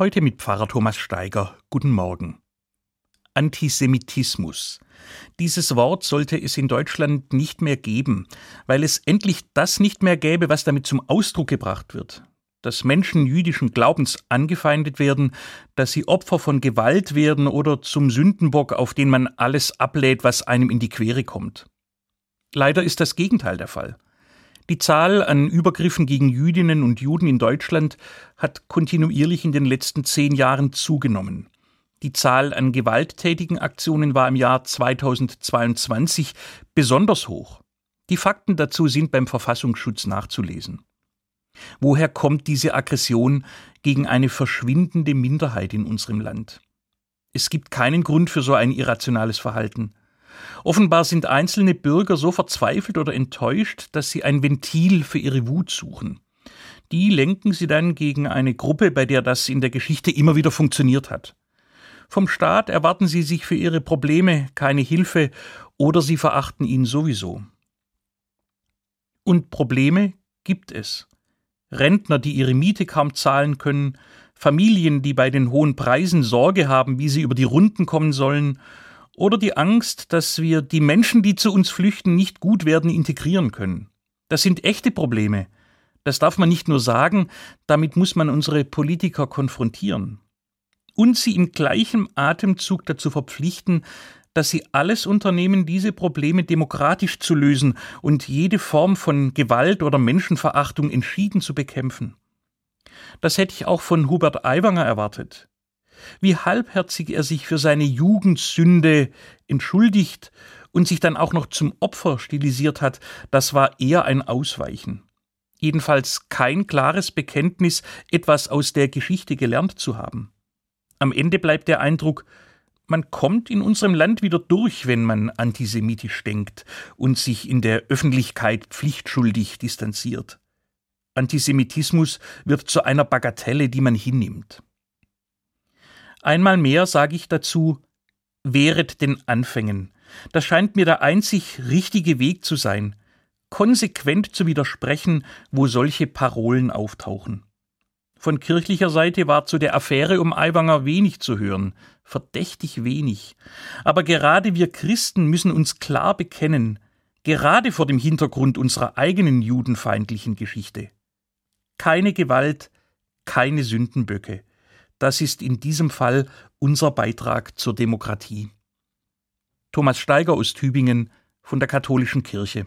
Heute mit Pfarrer Thomas Steiger. Guten Morgen. Antisemitismus. Dieses Wort sollte es in Deutschland nicht mehr geben, weil es endlich das nicht mehr gäbe, was damit zum Ausdruck gebracht wird. Dass Menschen jüdischen Glaubens angefeindet werden, dass sie Opfer von Gewalt werden oder zum Sündenbock, auf den man alles ablädt, was einem in die Quere kommt. Leider ist das Gegenteil der Fall. Die Zahl an Übergriffen gegen Jüdinnen und Juden in Deutschland hat kontinuierlich in den letzten zehn Jahren zugenommen. Die Zahl an gewalttätigen Aktionen war im Jahr 2022 besonders hoch. Die Fakten dazu sind beim Verfassungsschutz nachzulesen. Woher kommt diese Aggression gegen eine verschwindende Minderheit in unserem Land? Es gibt keinen Grund für so ein irrationales Verhalten. Offenbar sind einzelne Bürger so verzweifelt oder enttäuscht, dass sie ein Ventil für ihre Wut suchen. Die lenken sie dann gegen eine Gruppe, bei der das in der Geschichte immer wieder funktioniert hat. Vom Staat erwarten sie sich für ihre Probleme keine Hilfe oder sie verachten ihn sowieso. Und Probleme gibt es. Rentner, die ihre Miete kaum zahlen können, Familien, die bei den hohen Preisen Sorge haben, wie sie über die Runden kommen sollen, oder die Angst, dass wir die Menschen, die zu uns flüchten, nicht gut werden integrieren können. Das sind echte Probleme. Das darf man nicht nur sagen, damit muss man unsere Politiker konfrontieren. Und sie im gleichen Atemzug dazu verpflichten, dass sie alles unternehmen, diese Probleme demokratisch zu lösen und jede Form von Gewalt oder Menschenverachtung entschieden zu bekämpfen. Das hätte ich auch von Hubert Aiwanger erwartet wie halbherzig er sich für seine Jugendsünde entschuldigt und sich dann auch noch zum Opfer stilisiert hat, das war eher ein Ausweichen. Jedenfalls kein klares Bekenntnis, etwas aus der Geschichte gelernt zu haben. Am Ende bleibt der Eindruck, man kommt in unserem Land wieder durch, wenn man antisemitisch denkt und sich in der Öffentlichkeit pflichtschuldig distanziert. Antisemitismus wird zu einer Bagatelle, die man hinnimmt. Einmal mehr sage ich dazu, wehret den Anfängen. Das scheint mir der einzig richtige Weg zu sein, konsequent zu widersprechen, wo solche Parolen auftauchen. Von kirchlicher Seite war zu der Affäre um Aiwanger wenig zu hören, verdächtig wenig. Aber gerade wir Christen müssen uns klar bekennen, gerade vor dem Hintergrund unserer eigenen judenfeindlichen Geschichte. Keine Gewalt, keine Sündenböcke. Das ist in diesem Fall unser Beitrag zur Demokratie. Thomas Steiger aus Tübingen von der Katholischen Kirche.